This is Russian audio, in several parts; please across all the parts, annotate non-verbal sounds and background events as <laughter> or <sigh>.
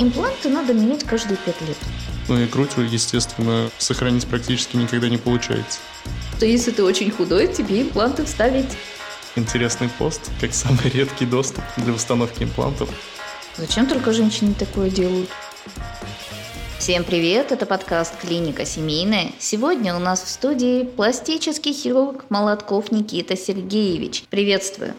Импланты надо менять каждые пять лет. Ну и грудь, естественно, сохранить практически никогда не получается. То если ты очень худой, тебе импланты вставить. Интересный пост, как самый редкий доступ для установки имплантов. Зачем только женщины такое делают? Всем привет, это подкаст «Клиника семейная». Сегодня у нас в студии пластический хирург Молотков Никита Сергеевич. Приветствую.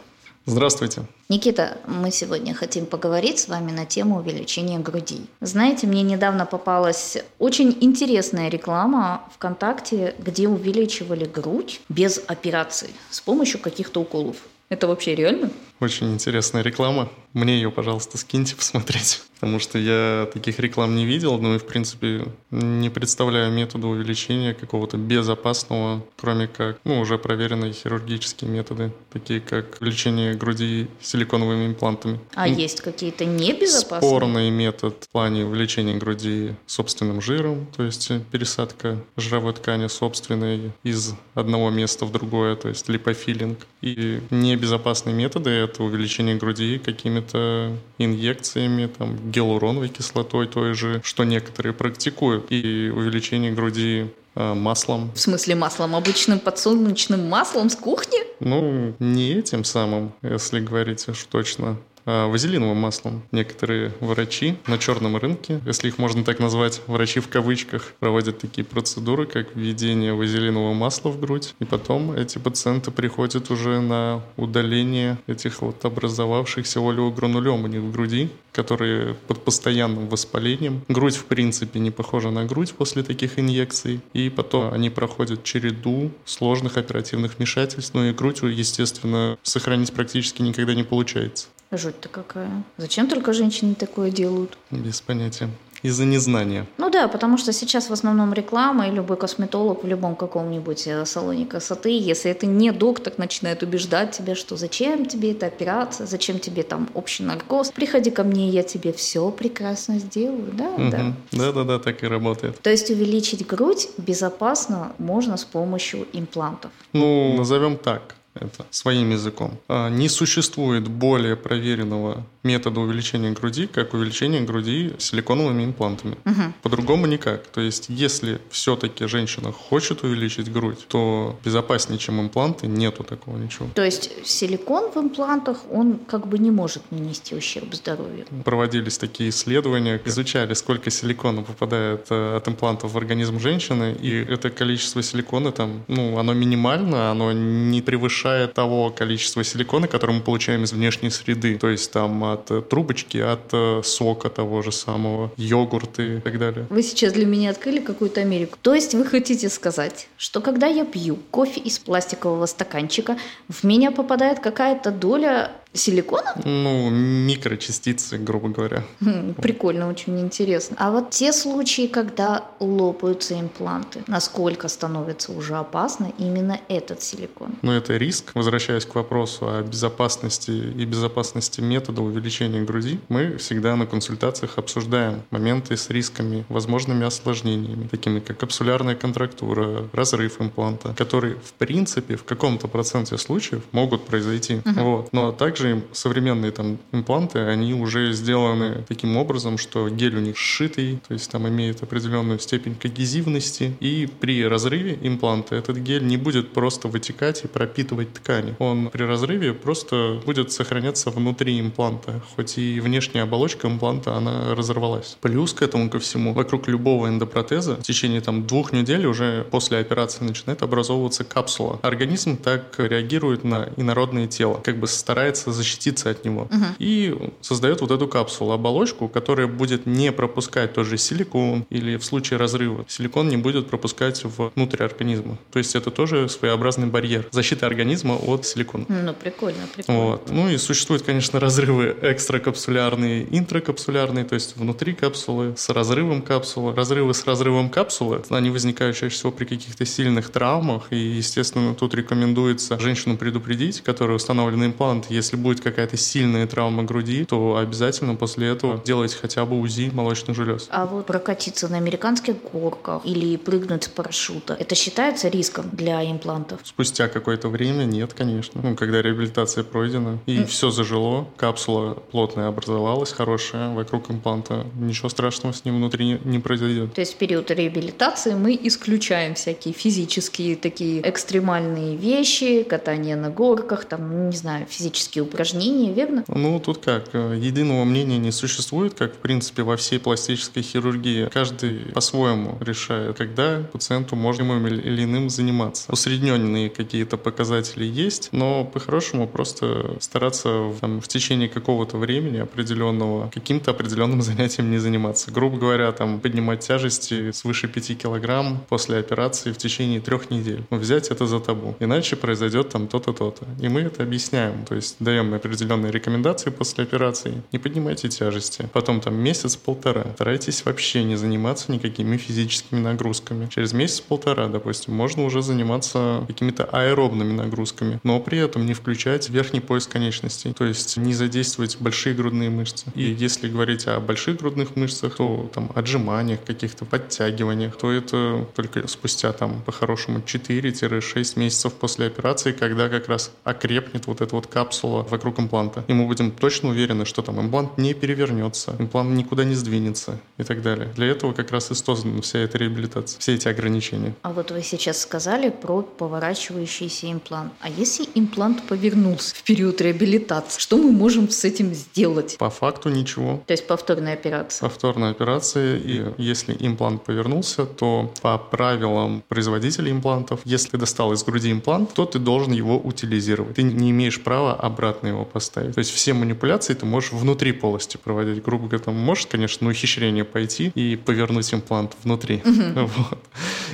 Здравствуйте. Никита, мы сегодня хотим поговорить с вами на тему увеличения грудей. Знаете, мне недавно попалась очень интересная реклама ВКонтакте, где увеличивали грудь без операции с помощью каких-то уколов. Это вообще реально? Очень интересная реклама. Мне ее, пожалуйста, скиньте посмотреть. <laughs> Потому что я таких реклам не видел, ну и, в принципе, не представляю метода увеличения какого-то безопасного, кроме как, ну, уже проверенные хирургические методы, такие как увеличение груди силиконовыми имплантами. А ну, есть какие-то небезопасные? Спорный метод в плане увеличения груди собственным жиром, то есть пересадка жировой ткани собственной из одного места в другое, то есть липофилинг. И небезопасные методы это увеличение груди какими-то инъекциями, там, гиалуроновой кислотой той же, что некоторые практикуют, и увеличение груди э, маслом. В смысле маслом? Обычным подсолнечным маслом с кухни? Ну, не этим самым, если говорить уж точно. А, вазелиновым маслом. Некоторые врачи на черном рынке, если их можно так назвать, врачи в кавычках, проводят такие процедуры, как введение вазелинового масла в грудь, и потом эти пациенты приходят уже на удаление этих вот образовавшихся олеогранулем у них в груди, которые под постоянным воспалением. Грудь, в принципе, не похожа на грудь после таких инъекций, и потом они проходят череду сложных оперативных вмешательств, ну и грудь, естественно, сохранить практически никогда не получается. Жуть-то какая. Зачем только женщины такое делают? Без понятия. Из-за незнания. Ну да, потому что сейчас в основном реклама, и любой косметолог в любом каком-нибудь э, салоне красоты, если это не доктор, начинает убеждать тебя, что зачем тебе эта операция, зачем тебе там общий наркоз, приходи ко мне, я тебе все прекрасно сделаю, да? Угу. Да. Да-да-да, так и работает. То есть увеличить грудь безопасно можно с помощью имплантов. Ну, назовем так это своим языком. А, не существует более проверенного метода увеличения груди, как увеличение груди силиконовыми имплантами. Угу. По-другому никак. То есть, если все-таки женщина хочет увеличить грудь, то безопаснее, чем импланты, нету такого ничего. То есть, силикон в имплантах, он как бы не может нанести ущерб здоровью? Проводились такие исследования, изучали, сколько силикона попадает э, от имплантов в организм женщины, и это количество силикона там, ну, оно минимально, оно не превышает того количества силикона, которое мы получаем из внешней среды. То есть, там от э, трубочки, от э, сока того же самого, йогурты и так далее. Вы сейчас для меня открыли какую-то Америку. То есть вы хотите сказать, что когда я пью кофе из пластикового стаканчика, в меня попадает какая-то доля Силикона? Ну, микрочастицы, грубо говоря. Хм, прикольно, очень интересно. А вот те случаи, когда лопаются импланты, насколько становится уже опасно именно этот силикон? Ну, это риск. Возвращаясь к вопросу о безопасности и безопасности метода увеличения груди, мы всегда на консультациях обсуждаем моменты с рисками, возможными осложнениями, такими как капсулярная контрактура, разрыв импланта, которые, в принципе, в каком-то проценте случаев могут произойти. Угу. Вот. Но также также современные там импланты, они уже сделаны таким образом, что гель у них сшитый, то есть там имеет определенную степень когезивности, и при разрыве импланта этот гель не будет просто вытекать и пропитывать ткани. Он при разрыве просто будет сохраняться внутри импланта, хоть и внешняя оболочка импланта, она разорвалась. Плюс к этому ко всему, вокруг любого эндопротеза в течение там двух недель уже после операции начинает образовываться капсула. Организм так реагирует на инородное тело, как бы старается пытается защититься от него. Угу. И создает вот эту капсулу, оболочку, которая будет не пропускать тот же силикон или в случае разрыва силикон не будет пропускать внутрь организма. То есть это тоже своеобразный барьер защиты организма от силикона. Ну, прикольно, прикольно. Вот. Ну и существуют, конечно, разрывы экстракапсулярные, интракапсулярные, то есть внутри капсулы с разрывом капсулы. Разрывы с разрывом капсулы, они возникают чаще всего при каких-то сильных травмах, и, естественно, тут рекомендуется женщину предупредить, которая установлена имплант, если будет какая-то сильная травма груди, то обязательно после этого делать хотя бы УЗИ молочных желез. А вот прокатиться на американских горках или прыгнуть с парашюта, это считается риском для имплантов? Спустя какое-то время нет, конечно. Ну, когда реабилитация пройдена и mm. все зажило, капсула плотная образовалась, хорошая, вокруг импланта, ничего страшного с ним внутри не, не произойдет. То есть в период реабилитации мы исключаем всякие физические такие экстремальные вещи, катание на горках, там, не знаю, физические упражнения, верно? Ну, тут как, единого мнения не существует, как, в принципе, во всей пластической хирургии. Каждый по-своему решает, когда пациенту можно или иным заниматься. Усредненные какие-то показатели есть, но по-хорошему просто стараться там, в течение какого-то времени определенного каким-то определенным <laughs> занятием не заниматься. Грубо говоря, там поднимать тяжести свыше 5 килограмм после операции в течение трех недель. Взять это за табу. Иначе произойдет там то-то, то-то. И мы это объясняем. То есть даем определенные рекомендации после операции. Не поднимайте тяжести. Потом там месяц-полтора. Старайтесь вообще не заниматься никакими физическими нагрузками. Через месяц-полтора, допустим, можно уже заниматься какими-то аэробными нагрузками, но при этом не включать верхний пояс конечностей. То есть не задействовать большие грудные мышцы. И если говорить о больших грудных мышцах, то там отжиманиях, каких-то подтягиваниях, то это только спустя там по-хорошему 4-6 месяцев после операции, когда как раз окрепнет вот эта вот капсула вокруг импланта. И мы будем точно уверены, что там имплант не перевернется, имплант никуда не сдвинется и так далее. Для этого как раз и создана вся эта реабилитация, все эти ограничения. А вот вы сейчас сказали про поворачивающийся имплант. А если имплант повернулся в период реабилитации, что мы можем с этим сделать? По факту ничего. То есть повторная операция? Повторная операция, и если имплант повернулся, то по правилам производителя имплантов, если ты достал из груди имплант, то ты должен его утилизировать. Ты не имеешь права обратно его поставить. То есть все манипуляции ты можешь внутри полости проводить. Грубо говоря, там можешь, конечно, на ухищрение пойти и повернуть имплант внутри. <laughs> Вот.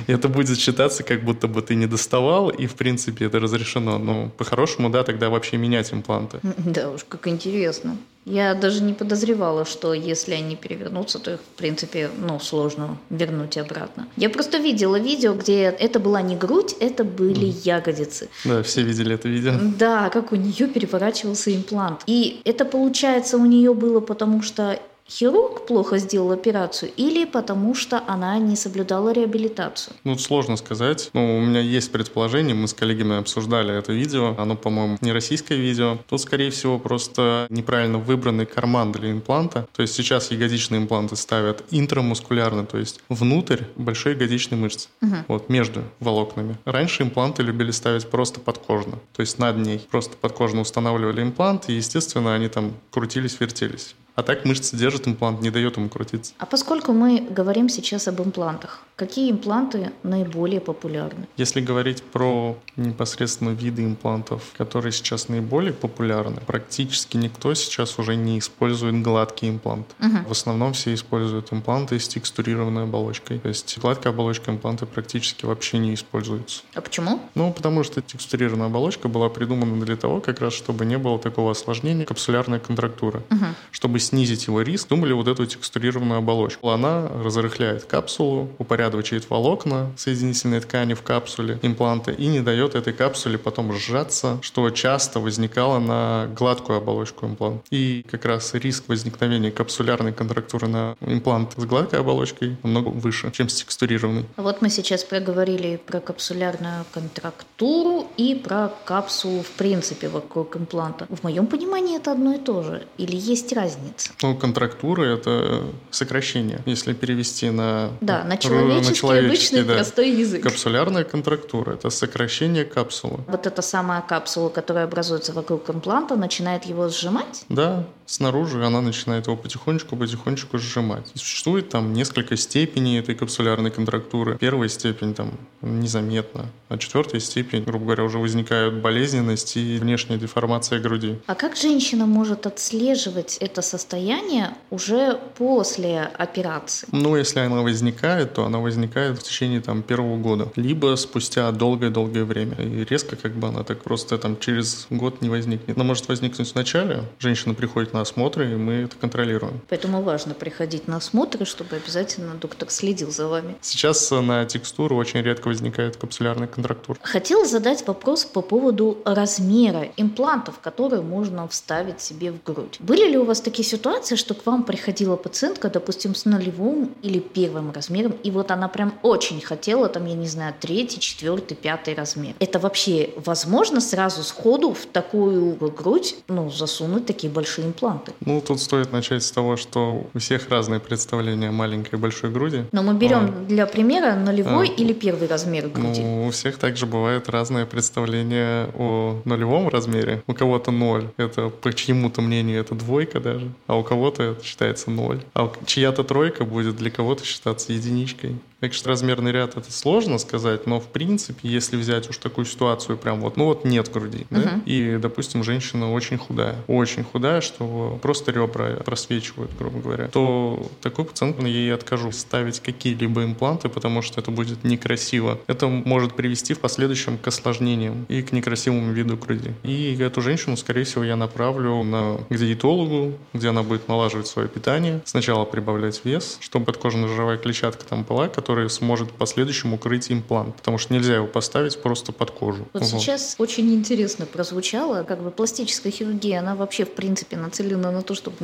И это будет считаться, как будто бы ты не доставал, и в принципе это разрешено. Но по-хорошему, да, тогда вообще менять импланты. Да уж, как интересно. Я даже не подозревала, что если они перевернутся, то их, в принципе, ну, сложно вернуть обратно. Я просто видела видео, где это была не грудь, это были mm. ягодицы. Да, все видели это видео. Да, как у нее переворачивался имплант. И это, получается, у нее было потому, что хирург плохо сделал операцию или потому что она не соблюдала реабилитацию? Ну, сложно сказать. Ну, у меня есть предположение, мы с коллегами обсуждали это видео. Оно, по-моему, не российское видео. Тут, скорее всего, просто неправильно выбранный карман для импланта. То есть сейчас ягодичные импланты ставят интрамускулярно, то есть внутрь большой ягодичной мышцы, угу. вот между волокнами. Раньше импланты любили ставить просто подкожно, то есть над ней. Просто подкожно устанавливали имплант, и, естественно, они там крутились, вертелись. А так мышцы держат имплант, не дает ему крутиться. А поскольку мы говорим сейчас об имплантах, какие импланты наиболее популярны? Если говорить про непосредственно виды имплантов, которые сейчас наиболее популярны, практически никто сейчас уже не использует гладкий имплант. Угу. В основном все используют импланты с текстурированной оболочкой. То есть гладкая оболочка импланта практически вообще не используется. А почему? Ну, потому что текстурированная оболочка была придумана для того, как раз, чтобы не было такого осложнения капсулярной контрактуры. Угу. Чтобы снизить его риск, думали вот эту текстурированную оболочку. Она разрыхляет капсулу, упорядочивает волокна соединительной ткани в капсуле импланта и не дает этой капсуле потом сжаться, что часто возникало на гладкую оболочку импланта. И как раз риск возникновения капсулярной контрактуры на имплант с гладкой оболочкой намного выше, чем с текстурированной. Вот мы сейчас проговорили про капсулярную контрактуру и про капсулу в принципе вокруг импланта. В моем понимании это одно и то же. Или есть разница? Ну, контрактура – это сокращение, если перевести на, да, на человеческий, на человеческий обычный да. простой язык. Капсулярная контрактура – это сокращение капсулы. Вот эта самая капсула, которая образуется вокруг импланта, начинает его сжимать? Да, снаружи она начинает его потихонечку-потихонечку сжимать. И существует там несколько степеней этой капсулярной контрактуры. Первая степень там незаметна, а четвертая степень, грубо говоря, уже возникают болезненность и внешняя деформация груди. А как женщина может отслеживать это состояние уже после операции? Ну, если она возникает, то она возникает в течение там первого года, либо спустя долгое-долгое время. И резко как бы она так просто там через год не возникнет. Она может возникнуть в начале, женщина приходит на осмотры, и мы это контролируем. Поэтому важно приходить на осмотры, чтобы обязательно доктор следил за вами. Сейчас на текстуру очень редко возникает капсулярный контрактур. Хотела задать вопрос по поводу размера имплантов, которые можно вставить себе в грудь. Были ли у вас такие ситуации, что к вам приходила пациентка, допустим, с нулевым или первым размером, и вот она прям очень хотела, там, я не знаю, третий, четвертый, пятый размер. Это вообще возможно сразу сходу в такую грудь, ну, засунуть такие большие импланты? Ну, тут стоит начать с того, что у всех разные представления о маленькой и большой груди. Но мы берем а, для примера нулевой а, или первый размер груди. Ну, у всех также бывает разное представление о нулевом размере. У кого-то ноль, это по чьему-то мнению это двойка даже, а у кого-то это считается ноль. А чья-то тройка будет для кого-то считаться единичкой. Так что размерный ряд это сложно сказать, но в принципе, если взять уж такую ситуацию, прям вот, ну вот нет груди, uh-huh. да? и, допустим, женщина очень худая, очень худая, что просто ребра просвечивают, грубо говоря, то такой пациент я ей откажу ставить какие-либо импланты, потому что это будет некрасиво. Это может привести в последующем к осложнениям и к некрасивому виду груди. И эту женщину, скорее всего, я направлю на, к диетологу, где она будет налаживать свое питание, сначала прибавлять вес, чтобы подкожно-жировая клетчатка там была, который сможет в последующем укрыть имплант, потому что нельзя его поставить просто под кожу. Вот, вот. сейчас очень интересно прозвучало, как бы пластическая хирургия, она вообще в принципе нацелена на то, чтобы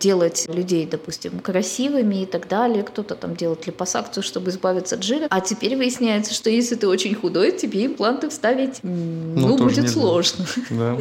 делать людей, допустим, красивыми и так далее. Кто-то там делает липосакцию, чтобы избавиться от жира. А теперь выясняется, что если ты очень худой, тебе импланты вставить, ну, ну будет нельзя. сложно. Да.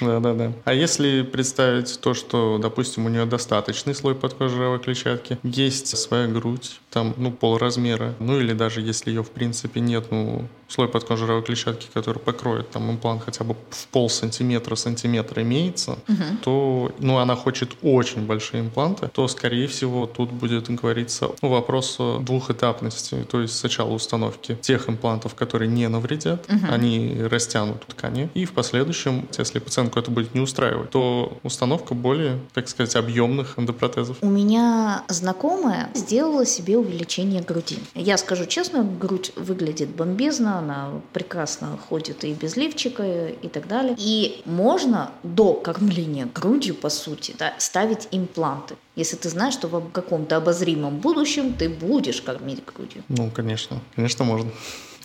да, да, да. А если представить то, что, допустим, у нее достаточный слой подкожировой клетчатки, есть своя грудь, там, ну, полразмера размера. Ну или даже если ее в принципе нет, ну слой подкожировой клетчатки, который покроет там имплант хотя бы в пол сантиметра, сантиметра имеется, угу. то, ну, она хочет очень большие импланты, то, скорее всего, тут будет говориться ну, вопрос двухэтапности. То есть сначала установки тех имплантов, которые не навредят, угу. они растянут ткани, и в последующем, если пациентку это будет не устраивать, то установка более, так сказать, объемных эндопротезов. У меня знакомая сделала себе увеличение груди. Я скажу честно, грудь выглядит бомбезно, она прекрасно ходит и без лифчика и так далее. И можно до кормления грудью, по сути, да, ставить импланты. Если ты знаешь, что в каком-то обозримом будущем ты будешь кормить грудью. Ну, конечно. Конечно, можно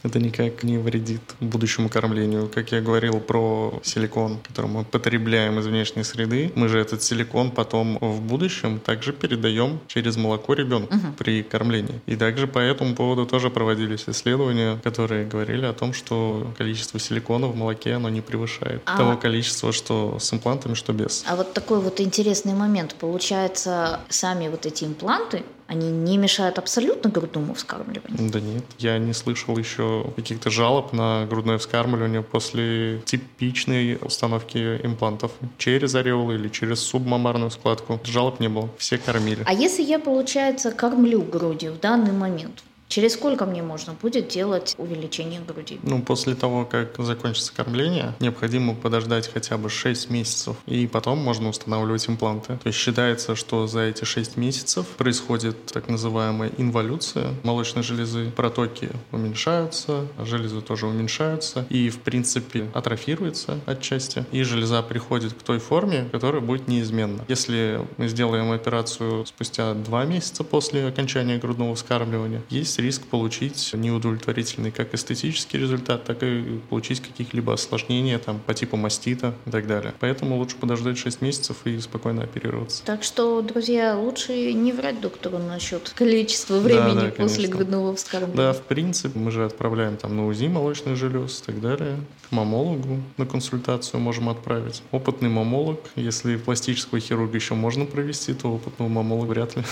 это никак не вредит будущему кормлению. Как я говорил про силикон, который мы потребляем из внешней среды, мы же этот силикон потом в будущем также передаем через молоко ребенку угу. при кормлении. И также по этому поводу тоже проводились исследования, которые говорили о том, что количество силикона в молоке оно не превышает а... того количества, что с имплантами, что без. А вот такой вот интересный момент. Получается, сами вот эти импланты, они не мешают абсолютно грудному вскармливанию? Да нет, я не слышал еще каких-то жалоб на грудное вскармливание после типичной установки имплантов через ореол или через субмамарную складку. Жалоб не было, все кормили. А если я, получается, кормлю грудью в данный момент, Через сколько мне можно будет делать увеличение груди? Ну, после того, как закончится кормление, необходимо подождать хотя бы 6 месяцев, и потом можно устанавливать импланты. То есть считается, что за эти 6 месяцев происходит так называемая инволюция молочной железы, протоки уменьшаются, железы тоже уменьшаются, и, в принципе, атрофируется отчасти, и железа приходит к той форме, которая будет неизменна. Если мы сделаем операцию спустя 2 месяца после окончания грудного вскармливания, есть есть риск получить неудовлетворительный как эстетический результат, так и получить каких-либо осложнений там, по типу мастита и так далее. Поэтому лучше подождать 6 месяцев и спокойно оперироваться. Так что, друзья, лучше не врать доктору насчет количества времени да, да, после грудного вскармливания. Да, в принципе, мы же отправляем там на УЗИ молочных желез и так далее. К мамологу на консультацию можем отправить. Опытный мамолог, если пластического хирурга еще можно провести, то опытного мамолога вряд ли.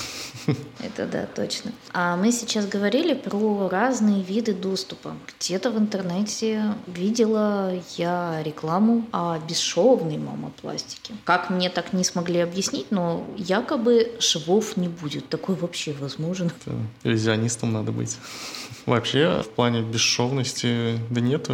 Это да, точно. А мы сейчас говорим говорили про разные виды доступа. Где-то в интернете видела я рекламу о бесшовной мамопластике. Как мне так не смогли объяснить, но якобы швов не будет. Такое вообще возможно. Это иллюзионистом надо быть. <laughs> Вообще, в плане бесшовности, да нет,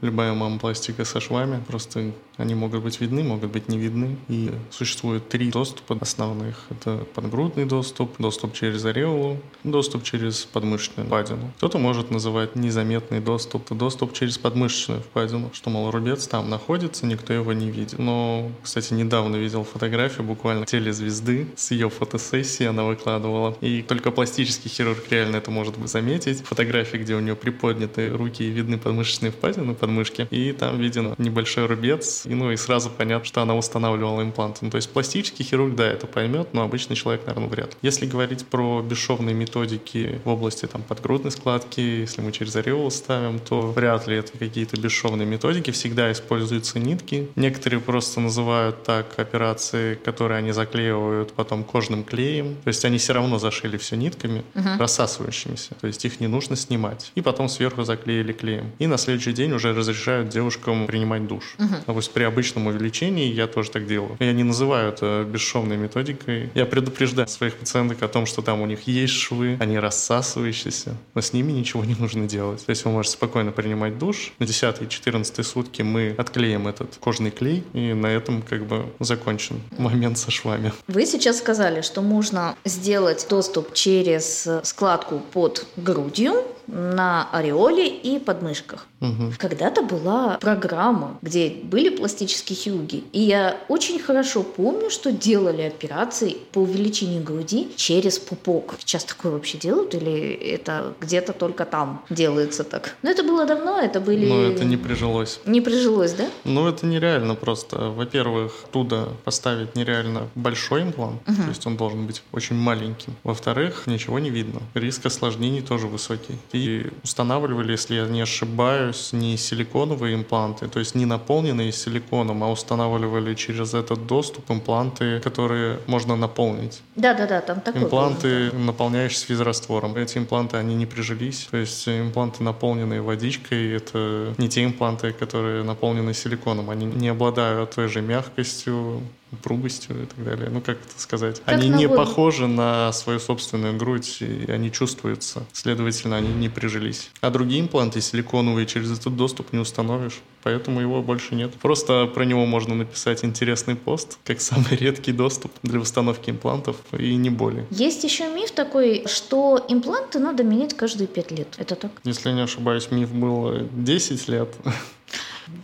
любая мамопластика со швами, просто они могут быть видны, могут быть не видны. И существует три доступа основных. Это подгрудный доступ, доступ через ореолу, доступ через подмышку подмышечную впадину. Кто-то может называть незаметный доступ, доступ через подмышечную впадину, что, мол, рубец там находится, никто его не видит. Но, кстати, недавно видел фотографию буквально телезвезды с ее фотосессии она выкладывала. И только пластический хирург реально это может заметить. Фотографии, где у нее приподняты руки и видны подмышечные впадины подмышки. И там виден небольшой рубец. И, ну, и сразу понятно, что она устанавливала импланты. Ну, то есть пластический хирург, да, это поймет, но обычный человек, наверное, вряд ли. Если говорить про бесшовные методики в области там, подгрудной складки, если мы через ореол ставим, то вряд ли это какие-то бесшовные методики. Всегда используются нитки. Некоторые просто называют так операции, которые они заклеивают потом кожным клеем. То есть они все равно зашили все нитками, угу. рассасывающимися. То есть их не нужно снимать. И потом сверху заклеили клеем. И на следующий день уже разрешают девушкам принимать душ. Угу. То есть при обычном увеличении я тоже так делаю. Я не называю это бесшовной методикой. Я предупреждаю своих пациенток о том, что там у них есть швы, они рассасывающиеся, но с ними ничего не нужно делать. То есть вы можете спокойно принимать душ. На 10-14 сутки мы отклеим этот кожный клей, и на этом как бы закончен момент со швами. Вы сейчас сказали, что можно сделать доступ через складку под грудью, на ореоле и подмышках. Угу. Когда-то была программа, где были пластические хирурги, и я очень хорошо помню, что делали операции по увеличению груди через пупок. Сейчас такое вообще делают или это где-то только там делается так? Но это было давно, это были... Но это не прижилось. Не прижилось, да? Ну, это нереально просто. Во-первых, туда поставить нереально большой имплант, угу. то есть он должен быть очень маленьким. Во-вторых, ничего не видно. Риск осложнений тоже высокий и устанавливали, если я не ошибаюсь, не силиконовые импланты, то есть не наполненные силиконом, а устанавливали через этот доступ импланты, которые можно наполнить. Да-да-да, там такой Импланты, был, наполняющиеся физраствором. Эти импланты, они не прижились, то есть импланты, наполненные водичкой, это не те импланты, которые наполнены силиконом, они не обладают той же мягкостью, упругостью и так далее. Ну, как это сказать? Как они не похожи на свою собственную грудь, и они чувствуются. Следовательно, они не прижились. А другие импланты силиконовые через этот доступ не установишь. Поэтому его больше нет. Просто про него можно написать интересный пост, как самый редкий доступ для установки имплантов, и не более. Есть еще миф такой, что импланты надо менять каждые пять лет. Это так? Если не ошибаюсь, миф был 10 лет.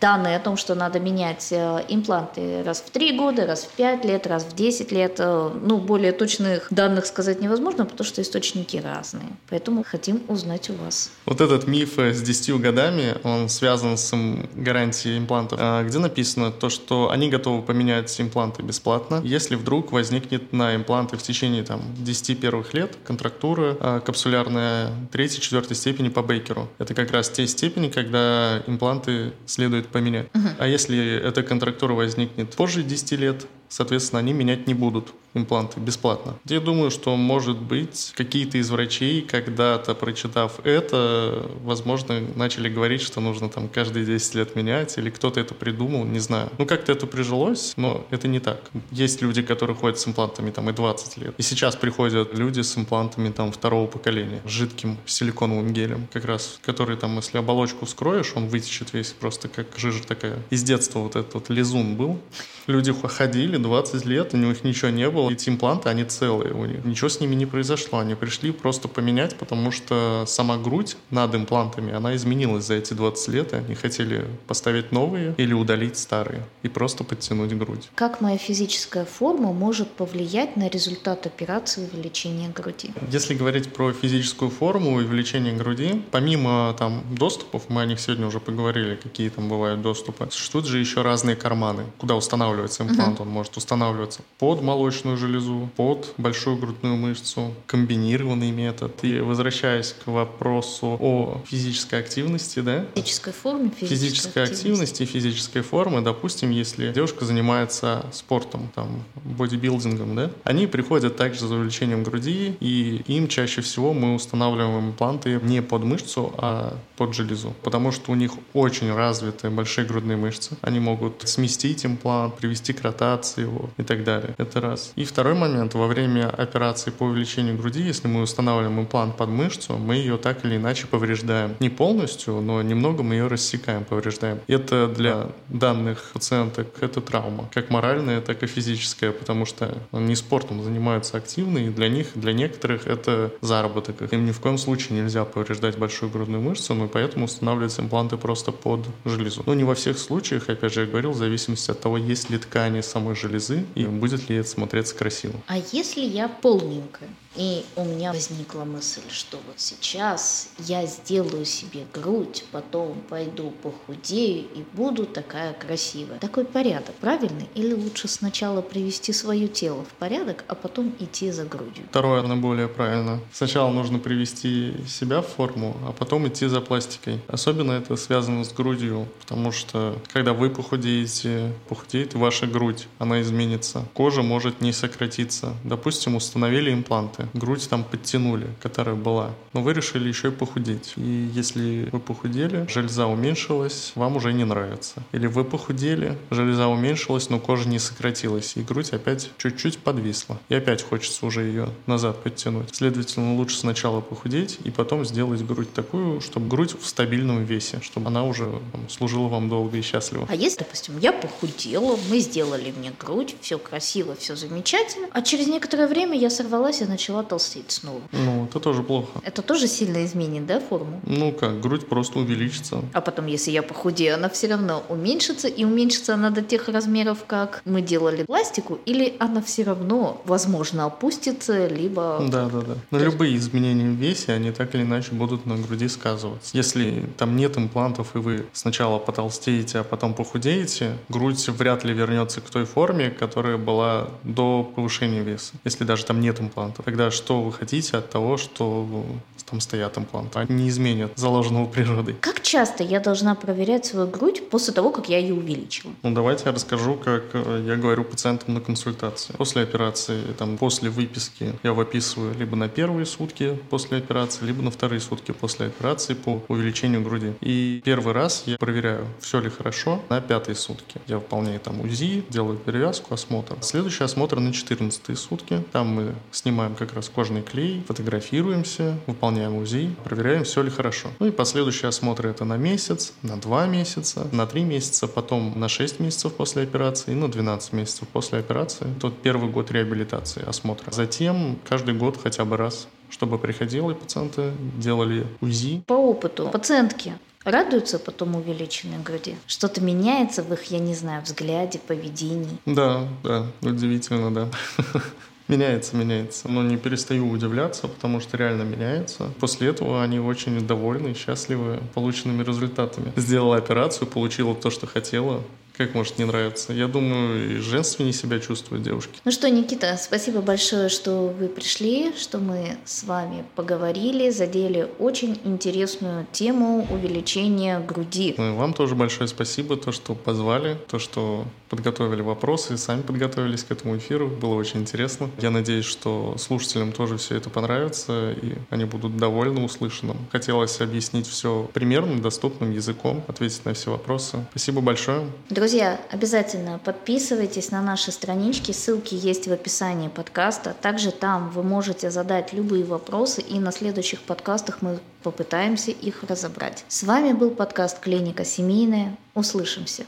Данные о том, что надо менять э, импланты раз в 3 года, раз в 5 лет, раз в 10 лет. Э, ну, более точных данных сказать невозможно, потому что источники разные. Поэтому хотим узнать у вас. Вот этот миф с 10 годами, он связан с гарантией имплантов, где написано то, что они готовы поменять импланты бесплатно, если вдруг возникнет на импланты в течение там, 10 первых лет контрактура капсулярная 3-4 степени по Бейкеру. Это как раз те степени, когда импланты следует следует поменять. Угу. А если эта контрактура возникнет позже 10 лет, соответственно, они менять не будут импланты бесплатно. Я думаю, что, может быть, какие-то из врачей, когда-то прочитав это, возможно, начали говорить, что нужно там каждые 10 лет менять, или кто-то это придумал, не знаю. Ну, как-то это прижилось, но это не так. Есть люди, которые ходят с имплантами там и 20 лет. И сейчас приходят люди с имплантами там второго поколения, с жидким силиконовым гелем, как раз, который там, если оболочку вскроешь, он вытечет весь просто как жижа такая. Из детства вот этот вот лизун был. Люди ходили 20 лет, у них ничего не было, эти импланты, они целые у них. Ничего с ними не произошло. Они пришли просто поменять, потому что сама грудь над имплантами, она изменилась за эти 20 лет, и они хотели поставить новые или удалить старые и просто подтянуть грудь. Как моя физическая форма может повлиять на результат операции увеличения груди? Если говорить про физическую форму и увеличение груди, помимо там доступов, мы о них сегодня уже поговорили, какие там бывают доступы, существуют же еще разные карманы, куда устанавливается имплант. Uh-huh. Он может устанавливаться под молочную железу, под большую грудную мышцу, комбинированный метод. И возвращаясь к вопросу о физической активности, да? Физической форме, физической, физической активности. и физической формы, допустим, если девушка занимается спортом, там, бодибилдингом, да, они приходят также за увеличением груди, и им чаще всего мы устанавливаем импланты не под мышцу, а под железу, потому что у них очень развиты большие грудные мышцы. Они могут сместить имплант, привести к ротации, сжиматься его и так далее. Это раз. И второй момент. Во время операции по увеличению груди, если мы устанавливаем имплант под мышцу, мы ее так или иначе повреждаем. Не полностью, но немного мы ее рассекаем, повреждаем. Это для данных пациенток это травма. Как моральная, так и физическая, потому что они спортом занимаются активно, и для них, для некоторых это заработок. Им ни в коем случае нельзя повреждать большую грудную мышцу, но поэтому устанавливаются импланты просто под железу. Но не во всех случаях, опять же, я говорил, в зависимости от того, есть ли ткани самой железы и будет ли это смотреться красиво. А если я полненькая? И у меня возникла мысль, что вот сейчас я сделаю себе грудь, потом пойду похудею и буду такая красивая. Такой порядок правильный? Или лучше сначала привести свое тело в порядок, а потом идти за грудью? Второе, наверное, более правильно. Сначала нужно привести себя в форму, а потом идти за пластикой. Особенно это связано с грудью, потому что когда вы похудеете, похудеет ваша грудь, она изменится. Кожа может не сократиться. Допустим, установили импланты грудь там подтянули, которая была, но вы решили еще и похудеть. И если вы похудели, железа уменьшилась, вам уже не нравится. Или вы похудели, железа уменьшилась, но кожа не сократилась, и грудь опять чуть-чуть подвисла. И опять хочется уже ее назад подтянуть. Следовательно, лучше сначала похудеть и потом сделать грудь такую, чтобы грудь в стабильном весе, чтобы она уже там, служила вам долго и счастливо. А если, допустим, я похудела, мы сделали мне грудь, все красиво, все замечательно, а через некоторое время я сорвалась и начала толстеть снова. Ну, это тоже плохо. Это тоже сильно изменит, да, форму? Ну как, грудь просто увеличится. А потом, если я похудею, она все равно уменьшится, и уменьшится она до тех размеров, как мы делали пластику, или она все равно, возможно, опустится, либо... Да, да, да. Но любые изменения в весе, они так или иначе будут на груди сказываться. Если там нет имплантов, и вы сначала потолстеете, а потом похудеете, грудь вряд ли вернется к той форме, которая была до повышения веса. Если даже там нет имплантов. Тогда что вы хотите от того, что там стоят импланты? Они не изменят заложенного природой. Как часто я должна проверять свою грудь после того, как я ее увеличила? Ну, давайте я расскажу, как э, я говорю пациентам на консультации. После операции, там, после выписки я выписываю либо на первые сутки после операции, либо на вторые сутки после операции по увеличению груди. И первый раз я проверяю, все ли хорошо, на пятые сутки. Я выполняю там УЗИ, делаю перевязку, осмотр. Следующий осмотр на 14 сутки. Там мы снимаем как раз кожный клей, фотографируемся, выполняем УЗИ, проверяем, все ли хорошо. Ну и последующие осмотры это на месяц, на 2 месяца, на 3 месяца, потом на 6 месяцев после операции и на 12 месяцев после операции. Тот первый год реабилитации осмотра. Затем каждый год хотя бы раз чтобы приходили пациенты, делали УЗИ. По опыту пациентки радуются потом увеличенной груди? Что-то меняется в их, я не знаю, взгляде, поведении? Да, да, удивительно, да. <laughs> Меняется, меняется. Но не перестаю удивляться, потому что реально меняется. После этого они очень довольны и счастливы полученными результатами. Сделала операцию, получила то, что хотела. Как может не нравиться? Я думаю, и женственнее себя чувствуют девушки. Ну что, Никита, спасибо большое, что вы пришли, что мы с вами поговорили, задели очень интересную тему увеличения груди. Ну и вам тоже большое спасибо, то, что позвали, то, что подготовили вопросы, сами подготовились к этому эфиру. Было очень интересно. Я надеюсь, что слушателям тоже все это понравится, и они будут довольны услышанным. Хотелось объяснить все примерным, доступным языком, ответить на все вопросы. Спасибо большое. Друзья, Друзья, обязательно подписывайтесь на наши странички, ссылки есть в описании подкаста. Также там вы можете задать любые вопросы, и на следующих подкастах мы попытаемся их разобрать. С вами был подкаст «Клиника семейная». Услышимся.